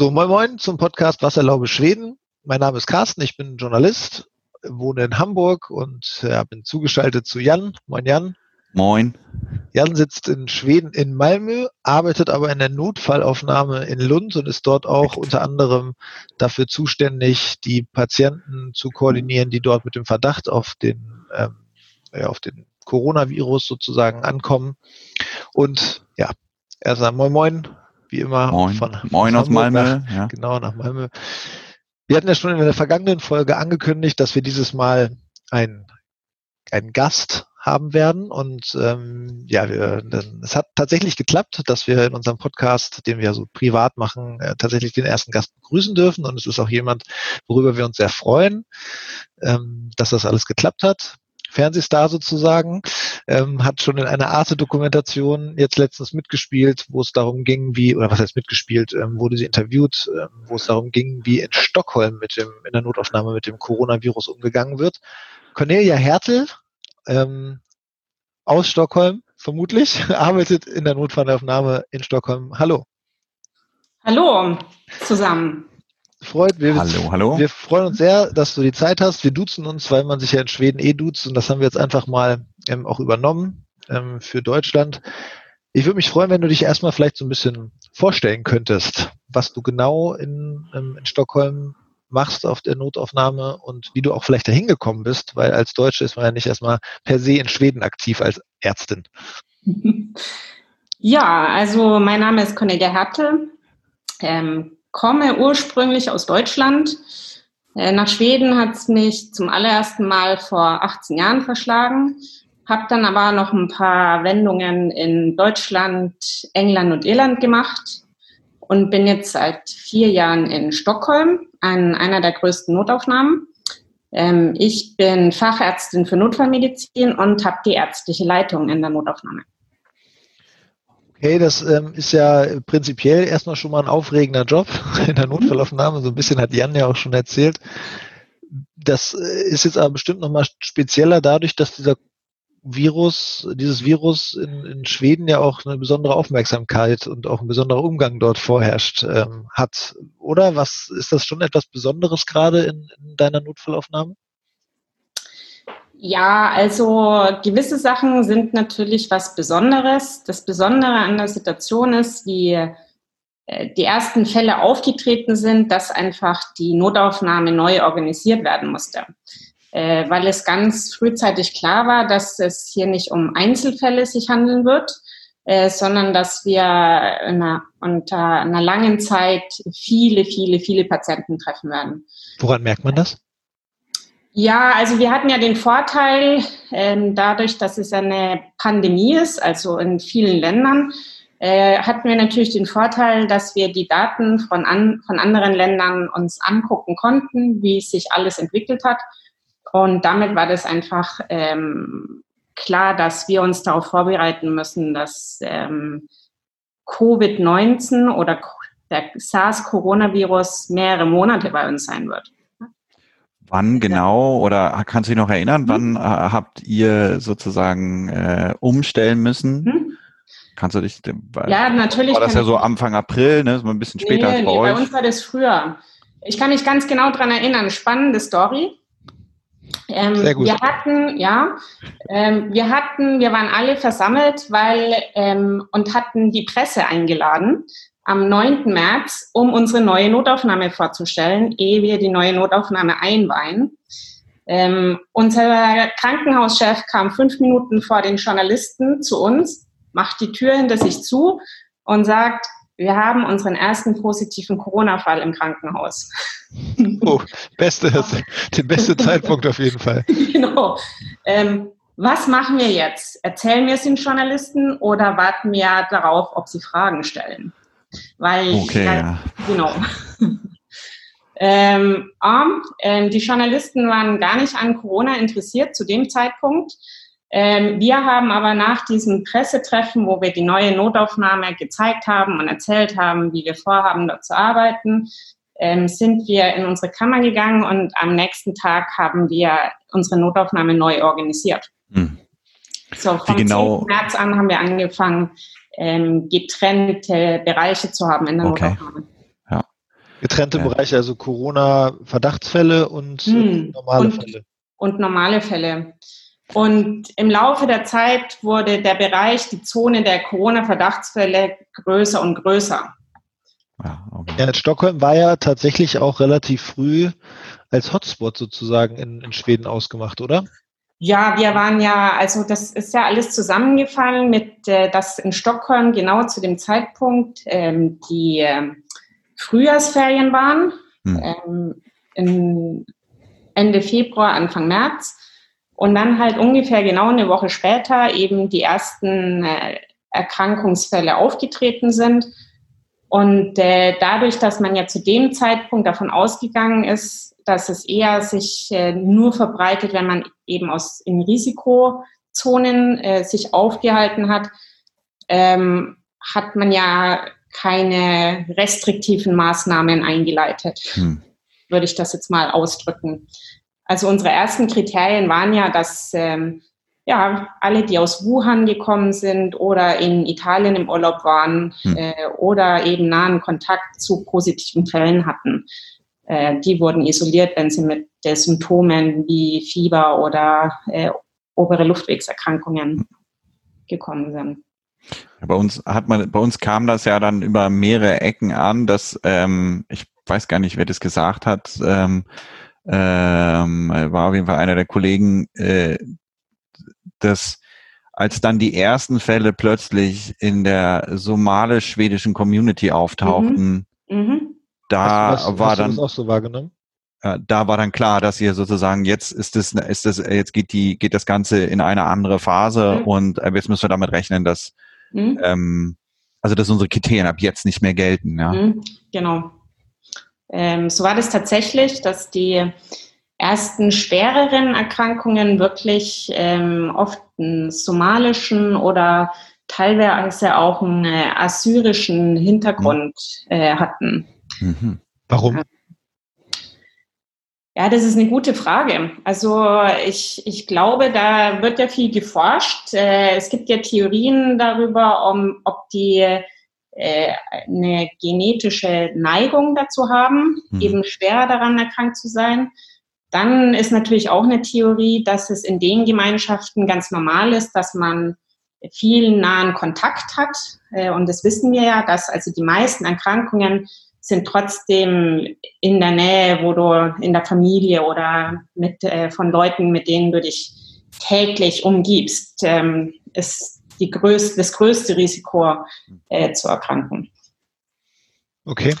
So, moin moin zum Podcast Wasserlaube Schweden. Mein Name ist Carsten, ich bin Journalist, wohne in Hamburg und ja, bin zugeschaltet zu Jan. Moin Jan. Moin. Jan sitzt in Schweden in Malmö, arbeitet aber in der Notfallaufnahme in Lund und ist dort auch unter anderem dafür zuständig, die Patienten zu koordinieren, die dort mit dem Verdacht auf den, ähm, ja, auf den Coronavirus sozusagen ankommen. Und ja, erstmal Moin Moin, wie immer. Moin, von, Moin aus Malmö. Nach, ja. Genau, nach Malmö. Wir hatten ja schon in der vergangenen Folge angekündigt, dass wir dieses Mal ein, einen Gast haben werden. Und ähm, ja, wir, es hat tatsächlich geklappt, dass wir in unserem Podcast, den wir so privat machen, äh, tatsächlich den ersten Gast begrüßen dürfen. Und es ist auch jemand, worüber wir uns sehr freuen, ähm, dass das alles geklappt hat. Fernsehstar sozusagen, ähm, hat schon in einer Arte-Dokumentation jetzt letztens mitgespielt, wo es darum ging, wie, oder was heißt mitgespielt, ähm, wurde sie interviewt, ähm, wo es darum ging, wie in Stockholm mit dem, in der Notaufnahme mit dem Coronavirus umgegangen wird. Cornelia Hertel, ähm, aus Stockholm, vermutlich, arbeitet in der Notfallaufnahme in Stockholm. Hallo. Hallo zusammen freut. Wir, hallo, hallo. Wir freuen uns sehr, dass du die Zeit hast. Wir duzen uns, weil man sich ja in Schweden eh duzt und das haben wir jetzt einfach mal ähm, auch übernommen ähm, für Deutschland. Ich würde mich freuen, wenn du dich erstmal vielleicht so ein bisschen vorstellen könntest, was du genau in, ähm, in Stockholm machst auf der Notaufnahme und wie du auch vielleicht dahin gekommen bist, weil als Deutsche ist man ja nicht erstmal per se in Schweden aktiv als Ärztin. Ja, also mein Name ist Cornelia Hertel. Ähm, komme ursprünglich aus Deutschland. Äh, nach Schweden hat es mich zum allerersten Mal vor 18 Jahren verschlagen, habe dann aber noch ein paar Wendungen in Deutschland, England und Irland gemacht und bin jetzt seit vier Jahren in Stockholm, an einer der größten Notaufnahmen. Ähm, ich bin Fachärztin für Notfallmedizin und habe die ärztliche Leitung in der Notaufnahme. Okay, das ähm, ist ja prinzipiell erstmal schon mal ein aufregender Job in der Notfallaufnahme. So ein bisschen hat Jan ja auch schon erzählt. Das äh, ist jetzt aber bestimmt nochmal spezieller dadurch, dass dieser Virus, dieses Virus in, in Schweden ja auch eine besondere Aufmerksamkeit und auch ein besonderer Umgang dort vorherrscht ähm, hat. Oder was ist das schon etwas Besonderes gerade in, in deiner Notfallaufnahme? Ja, also gewisse Sachen sind natürlich was Besonderes. Das Besondere an der Situation ist, wie äh, die ersten Fälle aufgetreten sind, dass einfach die Notaufnahme neu organisiert werden musste. Äh, weil es ganz frühzeitig klar war, dass es hier nicht um Einzelfälle sich handeln wird, äh, sondern dass wir einer, unter einer langen Zeit viele, viele, viele Patienten treffen werden. Woran merkt man das? Ja, also wir hatten ja den Vorteil, ähm, dadurch, dass es eine Pandemie ist, also in vielen Ländern, äh, hatten wir natürlich den Vorteil, dass wir die Daten von, an, von anderen Ländern uns angucken konnten, wie sich alles entwickelt hat. Und damit war das einfach ähm, klar, dass wir uns darauf vorbereiten müssen, dass ähm, Covid-19 oder der SARS-Coronavirus mehrere Monate bei uns sein wird. Wann genau oder kannst du dich noch erinnern, mhm. wann äh, habt ihr sozusagen äh, umstellen müssen? Mhm. Kannst du dich, ja, natürlich. War das ja so Anfang April, ne? So ein bisschen später nee, als bei nee, euch? Bei uns war das früher. Ich kann mich ganz genau daran erinnern. Spannende Story. Ähm, Sehr gut. Wir hatten, ja, ähm, wir hatten, wir waren alle versammelt, weil ähm, und hatten die Presse eingeladen am 9. März, um unsere neue Notaufnahme vorzustellen, ehe wir die neue Notaufnahme einweihen. Ähm, unser Krankenhauschef kam fünf Minuten vor den Journalisten zu uns, macht die Tür hinter sich zu und sagt, wir haben unseren ersten positiven Corona-Fall im Krankenhaus. Oh, beste, der beste Zeitpunkt auf jeden Fall. Genau. Ähm, was machen wir jetzt? Erzählen wir es den Journalisten oder warten wir darauf, ob sie Fragen stellen? Weil okay, ja, genau. ähm, ähm, die Journalisten waren gar nicht an Corona interessiert zu dem Zeitpunkt. Ähm, wir haben aber nach diesem Pressetreffen, wo wir die neue Notaufnahme gezeigt haben und erzählt haben, wie wir vorhaben, dort zu arbeiten, ähm, sind wir in unsere Kammer gegangen und am nächsten Tag haben wir unsere Notaufnahme neu organisiert. Hm. So, vom genau 10. März an haben wir angefangen, ähm, getrennte Bereiche zu haben in der okay. Notaufnahme. Ja. Getrennte äh, Bereiche, also Corona-Verdachtsfälle und hm, normale und, Fälle. Und normale Fälle. Und im Laufe der Zeit wurde der Bereich, die Zone der Corona-Verdachtsfälle größer und größer. Ja, okay. ja, Stockholm war ja tatsächlich auch relativ früh als Hotspot sozusagen in, in Schweden ausgemacht, oder? Ja, wir waren ja, also das ist ja alles zusammengefallen mit, äh, dass in Stockholm genau zu dem Zeitpunkt ähm, die äh, Frühjahrsferien waren, hm. ähm, in Ende Februar, Anfang März. Und dann halt ungefähr genau eine Woche später eben die ersten äh, Erkrankungsfälle aufgetreten sind. Und äh, dadurch, dass man ja zu dem Zeitpunkt davon ausgegangen ist, dass es eher sich äh, nur verbreitet, wenn man eben aus in Risikozonen äh, sich aufgehalten hat, ähm, hat man ja keine restriktiven Maßnahmen eingeleitet, hm. würde ich das jetzt mal ausdrücken. Also unsere ersten Kriterien waren ja, dass ähm, ja, alle, die aus Wuhan gekommen sind oder in Italien im Urlaub waren hm. äh, oder eben nahen Kontakt zu positiven Fällen hatten, äh, die wurden isoliert, wenn sie mit den Symptomen wie Fieber oder äh, obere Luftwegserkrankungen gekommen sind. Bei uns hat man, bei uns kam das ja dann über mehrere Ecken an, dass ähm, ich weiß gar nicht, wer das gesagt hat. Ähm, ähm, war auf jeden Fall einer der Kollegen, äh, dass als dann die ersten Fälle plötzlich in der somalisch-schwedischen Community auftauchten, mhm. Mhm da hast du, was, war hast dann das auch so wahrgenommen? Äh, da war dann klar, dass ihr sozusagen jetzt ist es, ist es, jetzt geht die, geht das Ganze in eine andere Phase mhm. und äh, jetzt müssen wir damit rechnen, dass mhm. ähm, also dass unsere Kriterien ab jetzt nicht mehr gelten. Ja. Mhm, genau. Ähm, so war das tatsächlich, dass die ersten schwereren Erkrankungen wirklich ähm, oft einen somalischen oder teilweise auch einen äh, assyrischen Hintergrund mhm. äh, hatten. Mhm. Warum? Ja, das ist eine gute Frage. Also ich, ich glaube, da wird ja viel geforscht. Äh, es gibt ja Theorien darüber, um, ob die äh, eine genetische Neigung dazu haben, mhm. eben schwer daran erkrankt zu sein. Dann ist natürlich auch eine Theorie, dass es in den Gemeinschaften ganz normal ist, dass man viel nahen Kontakt hat. Äh, und das wissen wir ja, dass also die meisten Erkrankungen sind trotzdem in der Nähe, wo du in der Familie oder mit, äh, von Leuten, mit denen du dich täglich umgibst, ähm, ist die größte, das größte Risiko äh, zu erkranken. Okay.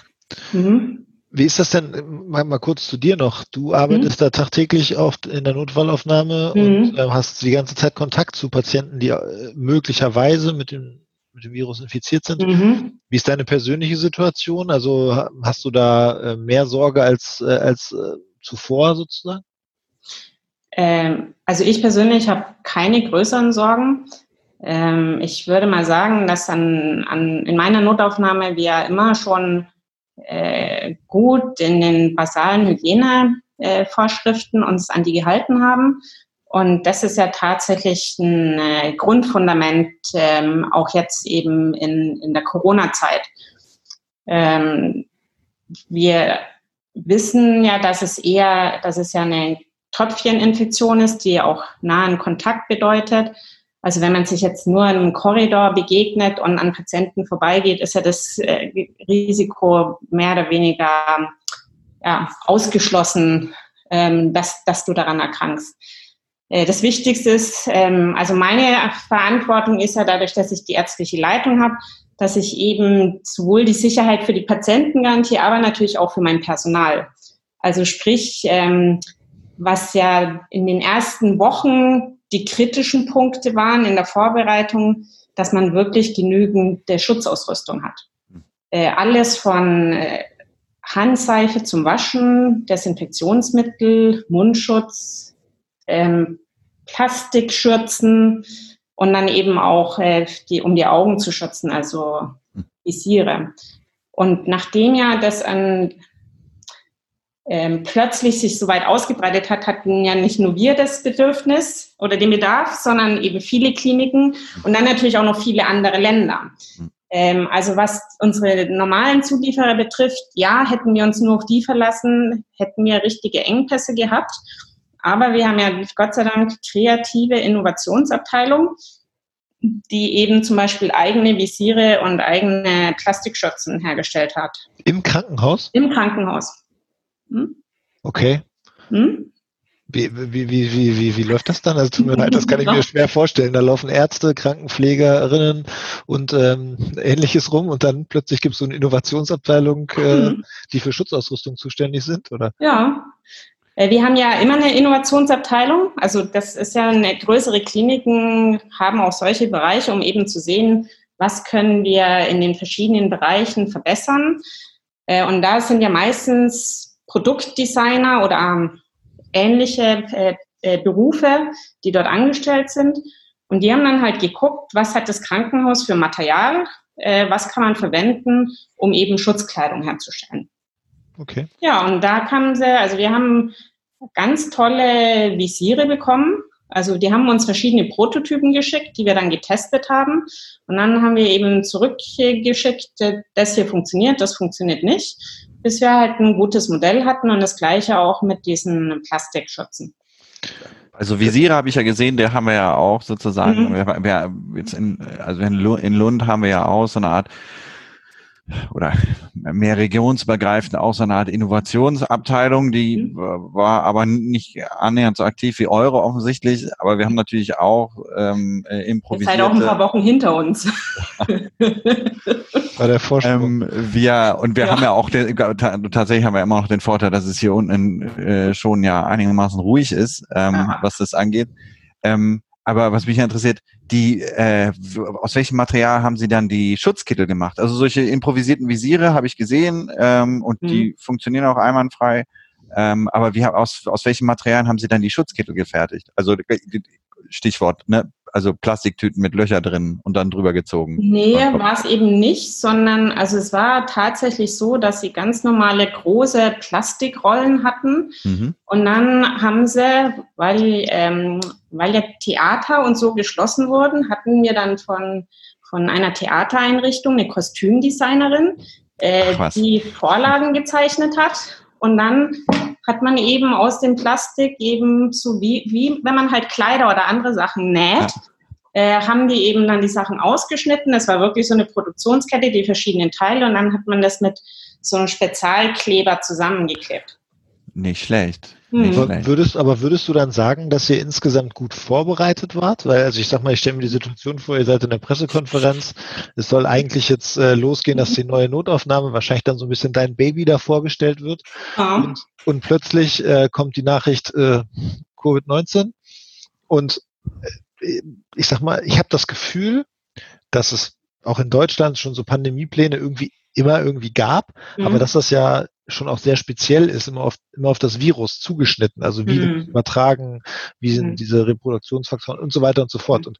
Mhm. Wie ist das denn, mal, mal, kurz zu dir noch, du arbeitest mhm. da tagtäglich oft in der Notfallaufnahme mhm. und äh, hast die ganze Zeit Kontakt zu Patienten, die äh, möglicherweise mit dem mit dem Virus infiziert sind. Mhm. Wie ist deine persönliche Situation? Also hast du da äh, mehr Sorge als, äh, als äh, zuvor sozusagen? Ähm, also ich persönlich habe keine größeren Sorgen. Ähm, ich würde mal sagen, dass an, an, in meiner Notaufnahme wir immer schon äh, gut in den basalen Hygienevorschriften uns an die gehalten haben. Und das ist ja tatsächlich ein äh, Grundfundament, ähm, auch jetzt eben in, in der Corona-Zeit. Ähm, wir wissen ja, dass es eher, dass es ja eine Tröpfcheninfektion ist, die auch nahen Kontakt bedeutet. Also wenn man sich jetzt nur einem Korridor begegnet und an Patienten vorbeigeht, ist ja das äh, Risiko mehr oder weniger ja, ausgeschlossen, ähm, dass, dass du daran erkrankst. Äh, das Wichtigste ist, ähm, also meine Verantwortung ist ja dadurch, dass ich die ärztliche Leitung habe, dass ich eben sowohl die Sicherheit für die Patienten garantiere, aber natürlich auch für mein Personal. Also sprich, ähm, was ja in den ersten Wochen die kritischen Punkte waren in der Vorbereitung, dass man wirklich genügend Schutzausrüstung hat. Äh, alles von äh, Handseife zum Waschen, Desinfektionsmittel, Mundschutz, ähm, Plastikschürzen und dann eben auch, äh, die, um die Augen zu schützen, also Visiere. Und nachdem ja das an ähm, plötzlich sich so weit ausgebreitet hat, hatten ja nicht nur wir das Bedürfnis oder den Bedarf, sondern eben viele Kliniken und dann natürlich auch noch viele andere Länder. Ähm, also was unsere normalen Zulieferer betrifft, ja, hätten wir uns nur auf die verlassen, hätten wir richtige Engpässe gehabt. Aber wir haben ja Gott sei Dank kreative Innovationsabteilung, die eben zum Beispiel eigene Visiere und eigene Plastikschürzen hergestellt hat. Im Krankenhaus? Im Krankenhaus. Hm? Okay. Hm? Wie, wie, wie, wie, wie, wie läuft das dann? Also tut mir leid, das kann ich mir schwer vorstellen. Da laufen Ärzte, Krankenpflegerinnen und ähm, ähnliches rum und dann plötzlich gibt es so eine Innovationsabteilung, äh, mhm. die für Schutzausrüstung zuständig sind, oder? Ja. Äh, wir haben ja immer eine Innovationsabteilung. Also das ist ja eine größere Kliniken haben auch solche Bereiche, um eben zu sehen, was können wir in den verschiedenen Bereichen verbessern. Äh, und da sind ja meistens Produktdesigner oder ähnliche äh, Berufe, die dort angestellt sind. Und die haben dann halt geguckt, was hat das Krankenhaus für Material, was kann man verwenden, um eben Schutzkleidung herzustellen. Okay. Ja, und da kamen sie, also wir haben ganz tolle Visiere bekommen. Also die haben uns verschiedene Prototypen geschickt, die wir dann getestet haben. Und dann haben wir eben zurückgeschickt, das hier funktioniert, das funktioniert nicht bis wir halt ein gutes Modell hatten und das gleiche auch mit diesen Plastikschützen. Also Visiere habe ich ja gesehen, der haben wir ja auch sozusagen, mhm. wir, wir, jetzt in, also in Lund haben wir ja auch so eine Art oder mehr regionsübergreifend auch so eine Art Innovationsabteilung, die mhm. war aber nicht annähernd so aktiv wie eure offensichtlich, aber wir haben natürlich auch ähm, improvisiert. Äh, Jetzt halt auch ein paar Wochen hinter uns. Bei der Forschung. Ähm, wir, und wir ja. haben ja auch, den, tatsächlich haben wir immer noch den Vorteil, dass es hier unten äh, schon ja einigermaßen ruhig ist, ähm, was das angeht. Ähm, aber was mich interessiert, die, äh, aus welchem Material haben Sie dann die Schutzkittel gemacht? Also solche improvisierten Visiere habe ich gesehen ähm, und mhm. die funktionieren auch einwandfrei. Ähm, aber wie, aus, aus welchen Materialien haben Sie dann die Schutzkittel gefertigt? Also Stichwort, ne? Also Plastiktüten mit Löcher drin und dann drüber gezogen? Nee, war es eben nicht, sondern also es war tatsächlich so, dass sie ganz normale große Plastikrollen hatten mhm. und dann haben sie, weil, ähm, weil ja Theater und so geschlossen wurden, hatten wir dann von, von einer Theatereinrichtung eine Kostümdesignerin, äh, die Vorlagen gezeichnet hat und dann hat man eben aus dem Plastik eben so wie, wie wenn man halt Kleider oder andere Sachen näht, ja. äh, haben die eben dann die Sachen ausgeschnitten. Das war wirklich so eine Produktionskette, die verschiedenen Teile und dann hat man das mit so einem Spezialkleber zusammengeklebt. Nicht schlecht. Nicht mhm. Würdest, aber würdest du dann sagen, dass ihr insgesamt gut vorbereitet wart? Weil, also ich sag mal, ich stelle mir die Situation vor, ihr seid in der Pressekonferenz, es soll eigentlich jetzt äh, losgehen, dass die neue Notaufnahme wahrscheinlich dann so ein bisschen dein Baby da vorgestellt wird. Ja. Und, und plötzlich äh, kommt die Nachricht äh, Covid-19. Und äh, ich sag mal, ich habe das Gefühl, dass es auch in Deutschland schon so Pandemiepläne irgendwie immer irgendwie gab, mhm. aber dass das ja schon auch sehr speziell ist, immer auf, immer auf das Virus zugeschnitten. Also wie mhm. übertragen, wie sind mhm. diese Reproduktionsfaktoren und so weiter und so fort. Mhm. Und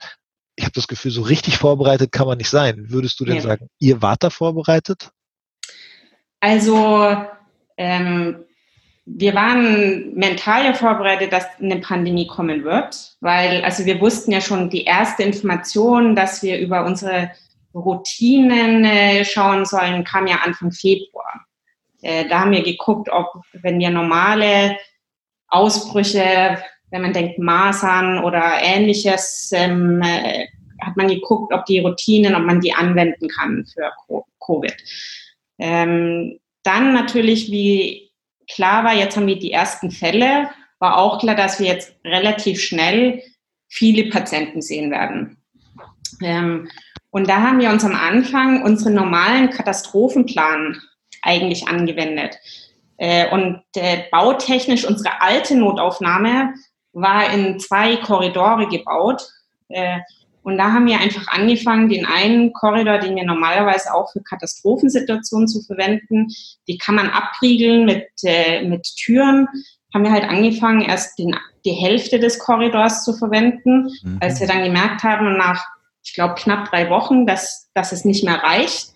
ich habe das Gefühl, so richtig vorbereitet kann man nicht sein. Würdest du denn ja. sagen, ihr wart da vorbereitet? Also ähm, wir waren mental ja vorbereitet, dass eine Pandemie kommen wird, weil also wir wussten ja schon die erste Information, dass wir über unsere Routinen äh, schauen sollen, kam ja Anfang Februar. Äh, da haben wir geguckt, ob, wenn wir normale Ausbrüche, wenn man denkt Masern oder ähnliches, ähm, äh, hat man geguckt, ob die Routinen, ob man die anwenden kann für Covid. Ähm, dann natürlich, wie klar war, jetzt haben wir die ersten Fälle, war auch klar, dass wir jetzt relativ schnell viele Patienten sehen werden. Ähm, und da haben wir uns am Anfang unseren normalen Katastrophenplan eigentlich angewendet. Äh, und äh, bautechnisch unsere alte Notaufnahme war in zwei Korridore gebaut. Äh, und da haben wir einfach angefangen, den einen Korridor, den wir normalerweise auch für Katastrophensituationen zu verwenden, die kann man abriegeln mit, äh, mit Türen. Haben wir halt angefangen, erst den, die Hälfte des Korridors zu verwenden, mhm. als wir dann gemerkt haben, nach, ich glaube, knapp drei Wochen, dass, dass es nicht mehr reicht,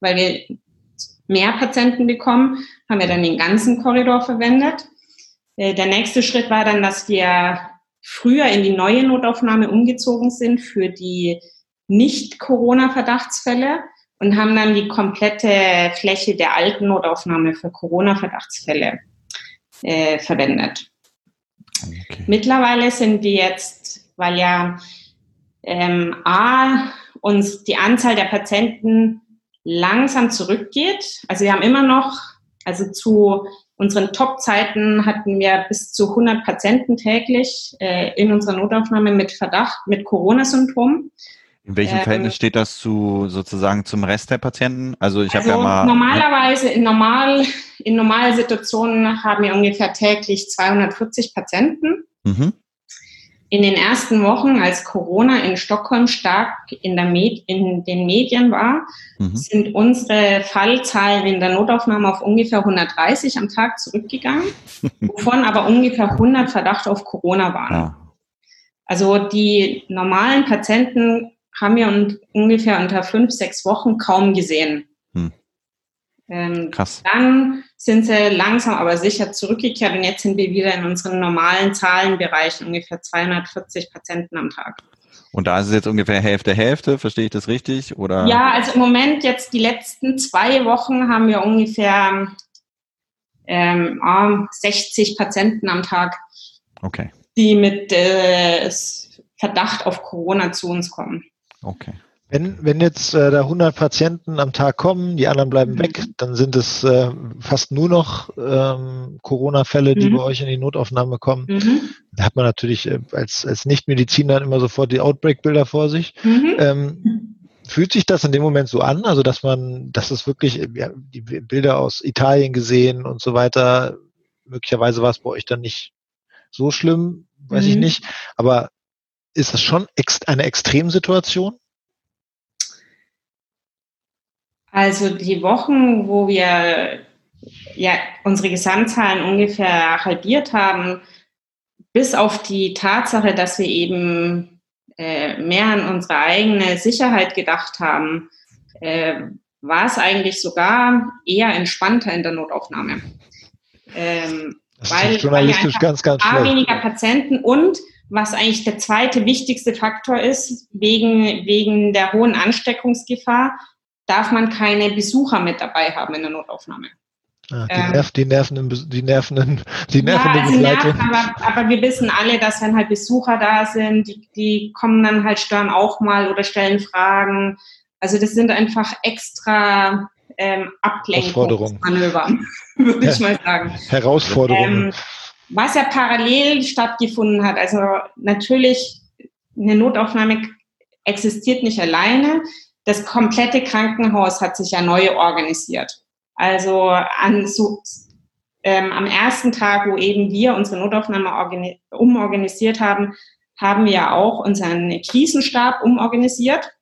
weil wir mehr Patienten bekommen, haben wir dann den ganzen Korridor verwendet. Äh, der nächste Schritt war dann, dass wir früher in die neue Notaufnahme umgezogen sind für die Nicht-Corona-Verdachtsfälle. und haben dann die komplette Fläche der alten Notaufnahme für Corona-Verdachtsfälle äh, verwendet. Okay. Mittlerweile sind wir jetzt, weil ja ähm, A, uns die Anzahl der Patienten langsam zurückgeht. Also wir haben immer noch, also zu unseren Top-Zeiten hatten wir bis zu 100 Patienten täglich äh, in unserer Notaufnahme mit Verdacht, mit Corona-Symptomen. In welchem ähm, Verhältnis steht das zu sozusagen zum Rest der Patienten? Also ich also habe ja mal normalerweise in normal in normalen Situationen haben wir ungefähr täglich 240 Patienten. Mhm. In den ersten Wochen, als Corona in Stockholm stark in, Med in den Medien war, mhm. sind unsere Fallzahlen in der Notaufnahme auf ungefähr 130 am Tag zurückgegangen, wovon aber ungefähr 100 Verdacht auf Corona waren. Ja. Also die normalen Patienten haben wir ungefähr unter fünf, sechs Wochen kaum gesehen. Hm. Ähm, Krass. Dann sind sie langsam aber sicher zurückgekehrt und jetzt sind wir wieder in unseren normalen Zahlenbereich, ungefähr 240 Patienten am Tag. Und da ist es jetzt ungefähr Hälfte, Hälfte, verstehe ich das richtig? Oder? Ja, also im Moment jetzt die letzten zwei Wochen haben wir ungefähr ähm, 60 Patienten am Tag, okay. die mit äh, Verdacht auf Corona zu uns kommen. Okay. Wenn, wenn jetzt äh, da 100 Patienten am Tag kommen, die anderen bleiben mhm. weg, dann sind es äh, fast nur noch ähm, Corona-Fälle, die mhm. bei euch in die Notaufnahme kommen. Mhm. Da hat man natürlich äh, als, als Nichtmediziner immer sofort die Outbreak-Bilder vor sich. Mhm. Ähm, fühlt sich das in dem Moment so an? Also, dass man, dass es wirklich, ja, die Bilder aus Italien gesehen und so weiter, möglicherweise war es bei euch dann nicht so schlimm, weiß ich mhm. nicht. Aber ist das schon ex eine Extremsituation? Also die Wochen, wo wir ja unsere Gesamtzahlen ungefähr halbiert haben, bis auf die Tatsache, dass wir eben äh, mehr an unsere eigene Sicherheit gedacht haben, äh, war es eigentlich sogar eher entspannter in der Notaufnahme. Ähm, weil, ist journalistisch ganz, ganz schlecht. weniger Patienten und was eigentlich der zweite wichtigste Faktor ist, wegen, wegen der hohen Ansteckungsgefahr, darf man keine Besucher mit dabei haben in der Notaufnahme. Ah, die, ähm, Nerv, die nervenden, die nervenden, die nervende ja, also Begleitung. Nerven, aber, aber, wir wissen alle, dass wenn halt Besucher da sind, die, die kommen dann halt stören auch mal oder stellen Fragen. Also das sind einfach extra ähm, Ablenkungsmanöver, würde ich mal sagen. Herausforderungen. Ähm, was ja parallel stattgefunden hat, also natürlich eine Notaufnahme existiert nicht alleine das komplette Krankenhaus hat sich ja neu organisiert. Also an so, ähm, am ersten Tag, wo eben wir unsere Notaufnahme umorganisiert haben, haben wir auch unseren Krisenstab umorganisiert.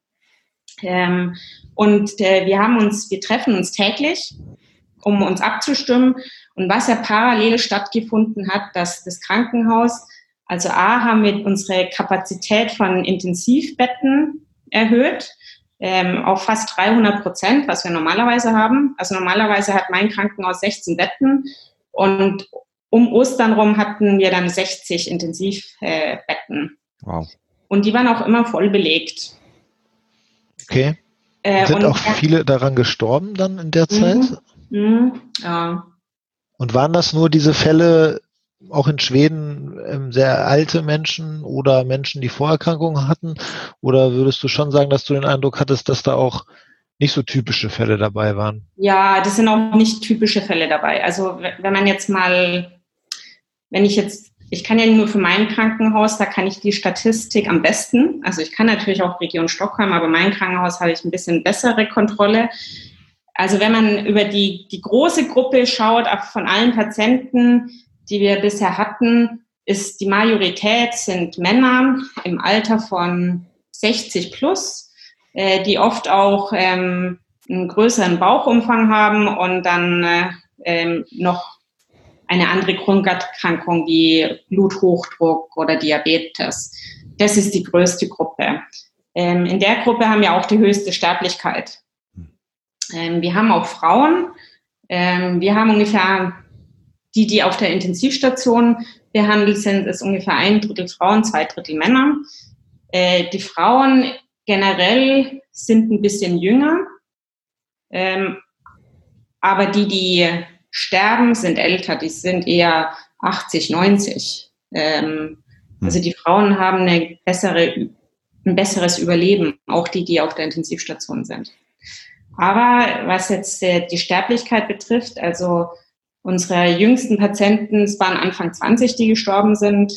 Ähm, und äh, wir haben uns, wir treffen uns täglich, um uns abzustimmen. Und was ja parallel stattgefunden hat, dass das Krankenhaus, also A, haben wir unsere Kapazität von Intensivbetten erhöht ähm, auf fast 300 Prozent, was wir normalerweise haben. Also normalerweise hat mein Krankenhaus 16 Betten und um Ostern rum hatten wir dann 60 Intensivbetten. wow. Und die waren auch immer voll belegt. Okay. Äh, Sind auch viele daran gestorben dann in der Zeit? Mhm. Mhm. Ja. Und waren das nur diese Fälle, auch in Schweden ähm, sehr alte Menschen oder Menschen, die Vorerkrankungen hatten? Oder würdest du schon sagen, dass du den Eindruck hattest, dass da auch nicht so typische Fälle dabei waren? Ja, das sind auch nicht typische Fälle dabei. Also wenn man jetzt mal, wenn ich jetzt, ich kann ja nur für mein Krankenhaus, da kann ich die Statistik am besten. Also ich kann natürlich auch Region Stockholm, aber mein Krankenhaus habe ich ein bisschen bessere Kontrolle. Also wenn man über die, die große Gruppe schaut, von allen Patienten, die wir bisher hatten, ist die Majorität sind Männer im Alter von 60 plus, äh, die oft auch ähm, einen größeren Bauchumfang haben und dann äh, ähm, noch eine andere Grunderkrankung wie Bluthochdruck oder Diabetes. Das ist die größte Gruppe. Ähm, in der Gruppe haben wir auch die höchste Sterblichkeit. Ähm, wir haben auch Frauen. Ähm, wir haben ungefähr die, die auf der Intensivstation behandelt sind, ist ungefähr ein Drittel Frauen, zwei Drittel Männer. Äh, die Frauen generell sind ein bisschen jünger. Ähm, aber die, die sterben, sind älter, die sind eher 80, 90. Ähm, also hm. die Frauen haben eine bessere, ein besseres Überleben, auch die, die auf der Intensivstation sind. Aber was jetzt äh, die Sterblichkeit betrifft, also unsere jüngsten Patienten, es waren Anfang 20, die gestorben sind.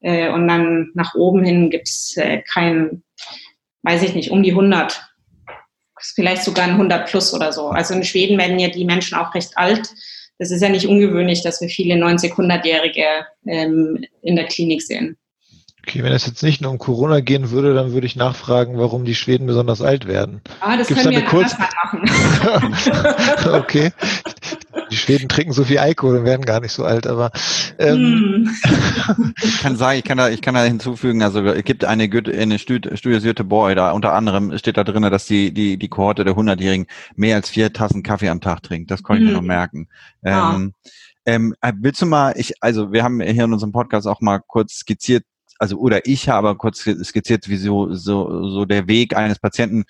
Äh, und dann nach oben hin gibt es äh, kein, weiß ich nicht, um die 100. Vielleicht sogar ein 100 plus oder so. Also in Schweden werden ja die Menschen auch recht alt. Das ist ja nicht ungewöhnlich, dass wir viele 90, 100-Jährige ähm, in der Klinik sehen. Okay, wenn es jetzt nicht nur um Corona gehen würde, dann würde ich nachfragen, warum die Schweden besonders alt werden. Ah, das Gibt's können wir kurz machen. okay. Die Schweden trinken so viel Alkohol und werden gar nicht so alt, aber ähm. Hm. ich kann sagen, ich kann da, ich kann da hinzufügen, also es gibt eine, eine Studie Göteborg, da unter anderem steht da drin, dass die, die, die Kohorte der 100-Jährigen mehr als vier Tassen Kaffee am Tag trinkt. Das konnte ich mir hm. noch merken. Ja. Ähm, ähm, willst du mal, ich, also wir haben hier in unserem Podcast auch mal kurz skizziert, also oder ich habe kurz skizziert, wie so, so, so der Weg eines Patienten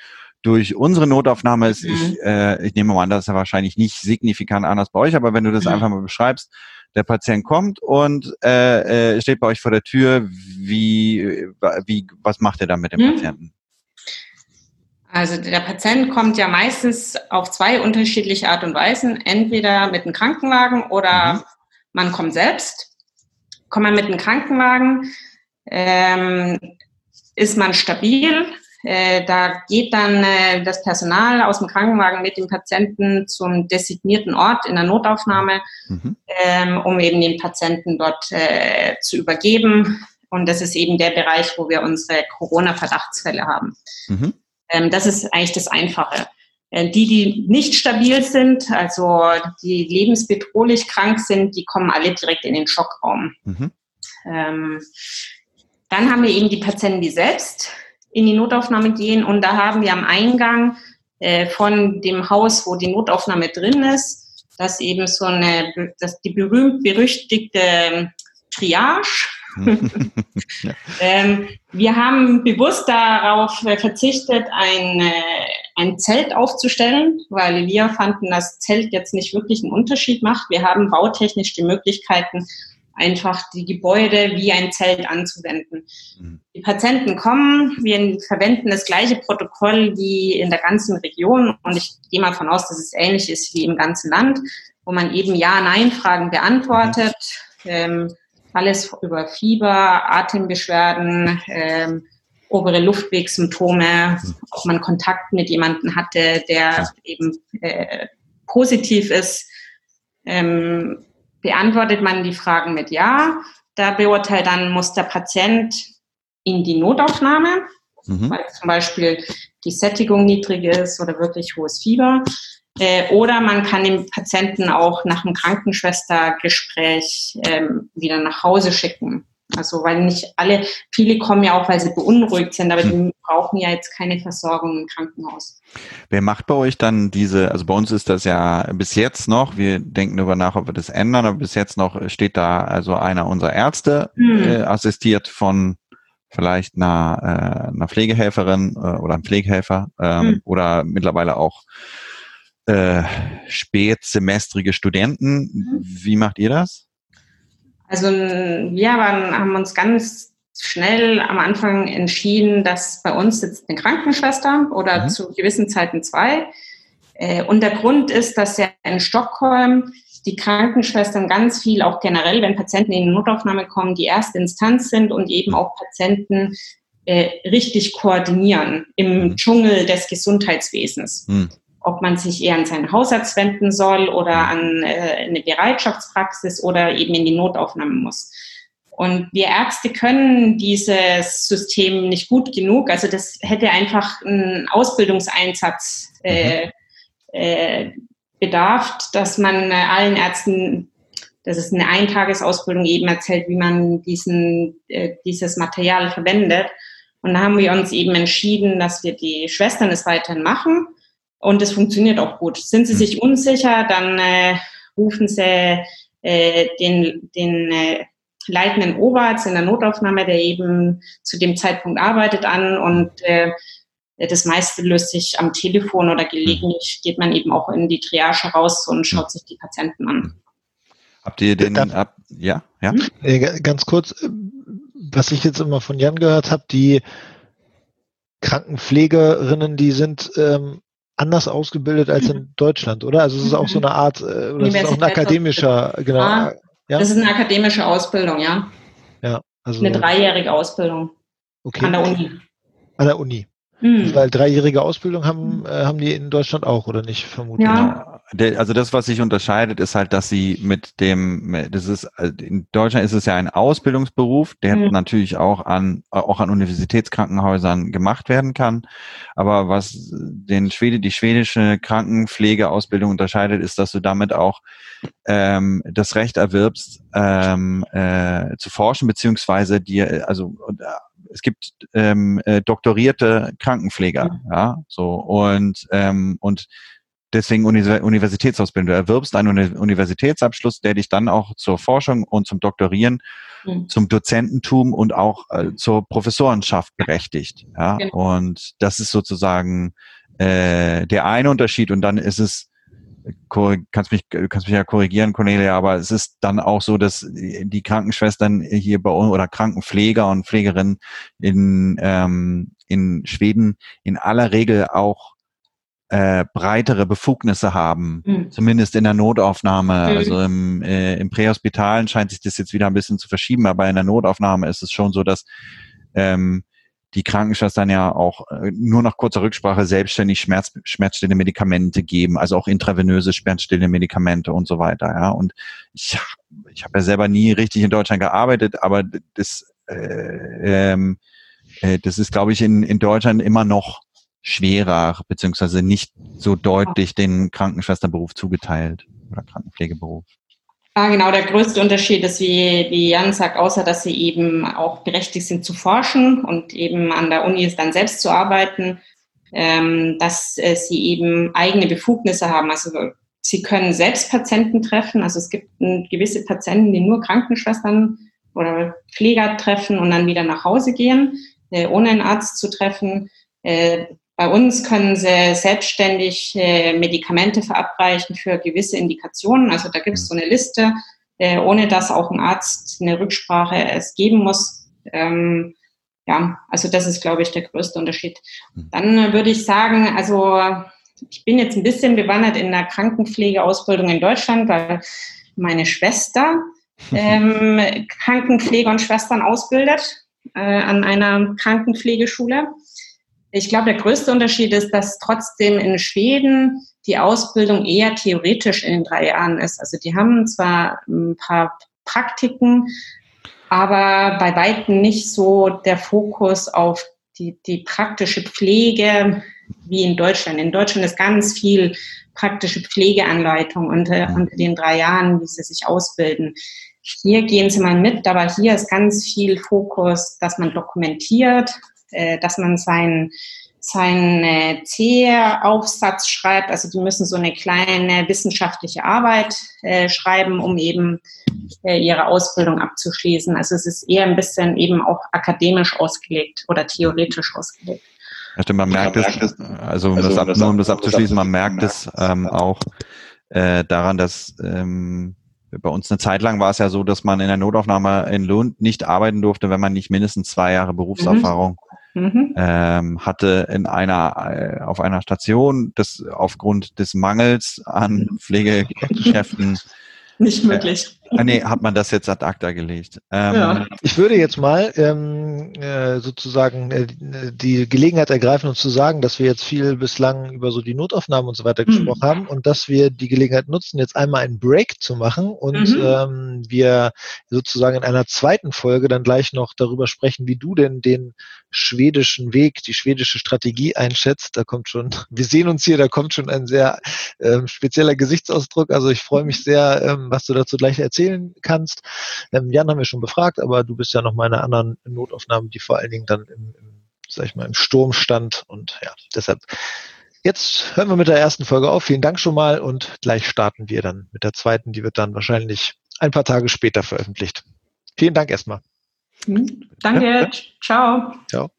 durch unsere Notaufnahme ist. Mhm. Ich, äh, ich nehme mal an, das ist ja wahrscheinlich nicht signifikant anders bei euch, aber wenn du das mhm. einfach mal beschreibst, der Patient kommt und äh, äh, steht bei euch vor der Tür, wie, wie, was macht er dann mit dem mhm. Patienten? Also der Patient kommt ja meistens auf zwei unterschiedliche Art und Weisen. Entweder mit einem Krankenwagen oder mhm. man kommt selbst. Kommt man mit einem Krankenwagen, ähm, ist man stabil. Äh, da geht dann äh, das Personal aus dem Krankenwagen mit dem Patienten zum designierten Ort in der Notaufnahme, mhm. ähm, um eben den Patienten dort äh, zu übergeben. Und das ist eben der Bereich, wo wir unsere Corona-Verdachtsfälle haben. Mhm. Ähm, das ist eigentlich das Einfache. Die, die nicht stabil sind, also die lebensbedrohlich krank sind, die kommen alle direkt in den Schockraum. Mhm. Ähm, dann haben wir eben die Patienten, die selbst in die Notaufnahme gehen und da haben wir am Eingang äh, von dem Haus, wo die Notaufnahme drin ist, das eben so eine, das die berühmt berüchtigte Triage. ja. ähm, wir haben bewusst darauf verzichtet, ein, äh, ein Zelt aufzustellen, weil wir fanden, dass Zelt jetzt nicht wirklich einen Unterschied macht. Wir haben bautechnisch die Möglichkeiten, einfach die Gebäude wie ein Zelt anzuwenden. Mhm. Die Patienten kommen, wir verwenden das gleiche Protokoll wie in der ganzen Region und ich gehe mal von aus, dass es ähnlich ist wie im ganzen Land, wo man eben Ja-Nein-Fragen beantwortet, ähm, alles über Fieber, Atembeschwerden, ähm, obere Luftwegssymptome, ob man Kontakt mit jemandem hatte, der eben äh, positiv ist. Ähm, Beantwortet man die Fragen mit Ja, da beurteilt dann, muss der Patient in die Notaufnahme, mhm. weil zum Beispiel die Sättigung niedrig ist oder wirklich hohes Fieber. Äh, oder man kann den Patienten auch nach einem Krankenschwestergespräch ähm, wieder nach Hause schicken. Also weil nicht alle, viele kommen ja auch, weil sie beunruhigt sind, aber hm. die brauchen ja jetzt keine Versorgung im Krankenhaus. Wer macht bei euch dann diese, also bei uns ist das ja bis jetzt noch, wir denken darüber nach, ob wir das ändern, aber bis jetzt noch steht da also einer unserer Ärzte hm. äh, assistiert von vielleicht einer, äh, einer Pflegehelferin äh, oder einem Pflegehelfer ähm, hm. oder mittlerweile auch äh, spätsemestrige Studenten. Hm. Wie macht ihr das? Also wir waren, haben uns ganz schnell am Anfang entschieden, dass bei uns sitzt eine Krankenschwester oder mhm. zu gewissen Zeiten zwei. Äh, und der Grund ist, dass ja in Stockholm die Krankenschwestern ganz viel, auch generell, wenn Patienten in die Notaufnahme kommen, die erste Instanz sind und eben auch Patienten äh, richtig koordinieren im mhm. Dschungel des Gesundheitswesens. Mhm ob man sich eher an seinen Hausarzt wenden soll oder an äh, eine Bereitschaftspraxis oder eben in die Notaufnahme muss. Und wir Ärzte können dieses System nicht gut genug. Also das hätte einfach einen Ausbildungseinsatz äh, mhm. äh, bedarf, dass man allen Ärzten, das ist eine Eintagesausbildung eben erzählt, wie man diesen, äh, dieses Material verwendet. Und da haben wir uns eben entschieden, dass wir die Schwestern es weiterhin machen und es funktioniert auch gut. Sind Sie hm. sich unsicher, dann äh, rufen Sie äh, den, den äh, leitenden Oberarzt in der Notaufnahme, der eben zu dem Zeitpunkt arbeitet, an und äh, Äh, das meiste löst sich am Telefon oder gelegentlich geht man eben auch in die Triage raus und schaut sich die Patienten an. Habt ihr den, ab, ja, ja? Ganz kurz, was ich jetzt immer von Jan gehört habe, die Krankenpflegerinnen, die sind ähm, anders ausgebildet als in Deutschland, oder? Also es ist auch so eine Art, äh, oder es ist auch ein akademischer, genau. Ah, ja? Das ist eine akademische Ausbildung, ja. Ja, also eine dreijährige Ausbildung okay. an der Uni. An der Uni. Hm. Weil dreijährige Ausbildung haben, äh, haben die in Deutschland auch, oder nicht, vermutlich? Ja. Der, also das, was sich unterscheidet, ist halt, dass sie mit dem, das ist, also in Deutschland ist es ja ein Ausbildungsberuf, der hm. natürlich auch an, auch an Universitätskrankenhäusern gemacht werden kann. Aber was den Schwede, die schwedische Krankenpflegeausbildung unterscheidet, ist, dass du damit auch ähm, das Recht erwirbst, ähm, äh, zu forschen, beziehungsweise dir, also es gibt ähm, äh, doktorierte Krankenpfleger, mhm. ja, so und ähm, und deswegen Universitätsausbildung. Du erwirbst einen Universitätsabschluss, der dich dann auch zur Forschung und zum Doktorieren, mhm. zum Dozententum und auch äh, zur Professorenschaft berechtigt. Ja? Genau. Und das ist sozusagen äh, der eine Unterschied. Und dann ist es kannst mich, kannst mich ja korrigieren, Cornelia, aber es ist dann auch so, dass die Krankenschwestern hier bei uns oder Krankenpfleger und Pflegerinnen in, ähm, in Schweden in aller Regel auch äh, breitere Befugnisse haben, mhm. zumindest in der Notaufnahme. Mhm. Also im, äh, im Prähospitalen scheint sich das jetzt wieder ein bisschen zu verschieben, aber in der Notaufnahme ist es schon so, dass ähm, die Krankenschwestern ja auch äh, nur nach kurzer Rücksprache selbstständig Schmerz, schmerzstillende Medikamente geben, also auch intravenöse schmerzstillende Medikamente und so weiter. Ja. Und ich, ich habe ja selber nie richtig in Deutschland gearbeitet, aber das, äh, ähm, äh, das ist, glaube ich, in, in Deutschland immer noch schwerer, beziehungsweise nicht so deutlich den Krankenschwesternberuf zugeteilt oder Krankenpflegeberuf. Ah, genau, der größte Unterschied ist, wie, wie Jan sagt, außer dass sie eben auch berechtigt sind zu forschen und eben an der Uni ist dann selbst zu arbeiten, ähm, dass äh, sie eben eigene Befugnisse haben. Also sie können selbst Patienten treffen. Also es gibt ein, gewisse Patienten, die nur Krankenschwestern oder Pfleger treffen und dann wieder nach Hause gehen, äh, ohne einen Arzt zu treffen. Äh, bei uns können sie selbstständig äh, Medikamente verabreichen für gewisse Indikationen. Also da gibt es so eine Liste, äh, ohne dass auch ein Arzt eine Rücksprache es geben muss. Ähm, ja, also das ist, glaube ich, der größte Unterschied. Mhm. Dann äh, würde ich sagen, also ich bin jetzt ein bisschen bewandert in der Krankenpflegeausbildung in Deutschland, weil meine Schwester ähm, Krankenpfleger und Schwestern ausbildet äh, an einer Krankenpflegeschule. Ich glaube, der größte Unterschied ist, dass trotzdem in Schweden die Ausbildung eher theoretisch in den drei Jahren ist. Also die haben zwar ein paar Praktiken, aber bei weitem nicht so der Fokus auf die, die praktische Pflege wie in Deutschland. In Deutschland ist ganz viel praktische Pflegeanleitung unter, unter den drei Jahren, wie sie sich ausbilden. Hier gehen sie mal mit, aber hier ist ganz viel Fokus, dass man dokumentiert, äh, dass man seinen seinen äh, C-Aufsatz schreibt. Also die müssen so eine kleine wissenschaftliche Arbeit äh, schreiben, um eben äh, ihre Ausbildung abzuschließen. Also es ist eher ein bisschen eben auch akademisch ausgelegt oder theoretisch ausgelegt. Ja, stimmt, man merkt es, also um, also, das, ab, nur um das abzuschließen, man merkt es ähm, auch äh, daran, dass ähm, bei uns eine Zeit lang war es ja so, dass man in der Notaufnahme in Lund nicht arbeiten durfte, wenn man nicht mindestens zwei Jahre Berufserfahrung mhm. Ähm, hatte in einer äh, auf einer Station, das aufgrund des Mangels an mhm. Pflegekräften nicht möglich. Äh, nee, hat man das jetzt ad acta gelegt. Ähm, ja. Ich würde jetzt mal ähm, äh, sozusagen äh, die Gelegenheit ergreifen und zu sagen, dass wir jetzt viel bislang über so die Notaufnahmen und so weiter mhm. gesprochen haben und dass wir die Gelegenheit nutzen, jetzt einmal einen Break zu machen und mhm. ähm, wir sozusagen in einer zweiten Folge dann gleich noch darüber sprechen, wie du denn den schwedischen Weg, die schwedische Strategie einschätzt. Da kommt schon, wir sehen uns hier, da kommt schon ein sehr ähm, spezieller Gesichtsausdruck. Also ich freue mich sehr, ähm, was du dazu gleich erzählst erzählen kannst. Ähm, Jan haben wir schon befragt, aber du bist ja noch mal in einer anderen Notaufnahme, die vor allen Dingen dann im, im, sag ich mal, im Sturm stand. Und ja, deshalb Jetzt hören wir mit der ersten Folge auf. Vielen Dank schon mal und gleich starten wir dann mit der zweiten. Die wird dann wahrscheinlich ein paar Tage später veröffentlicht. Vielen Dank erstmal. Danke. Ja. Ciao. Ciao.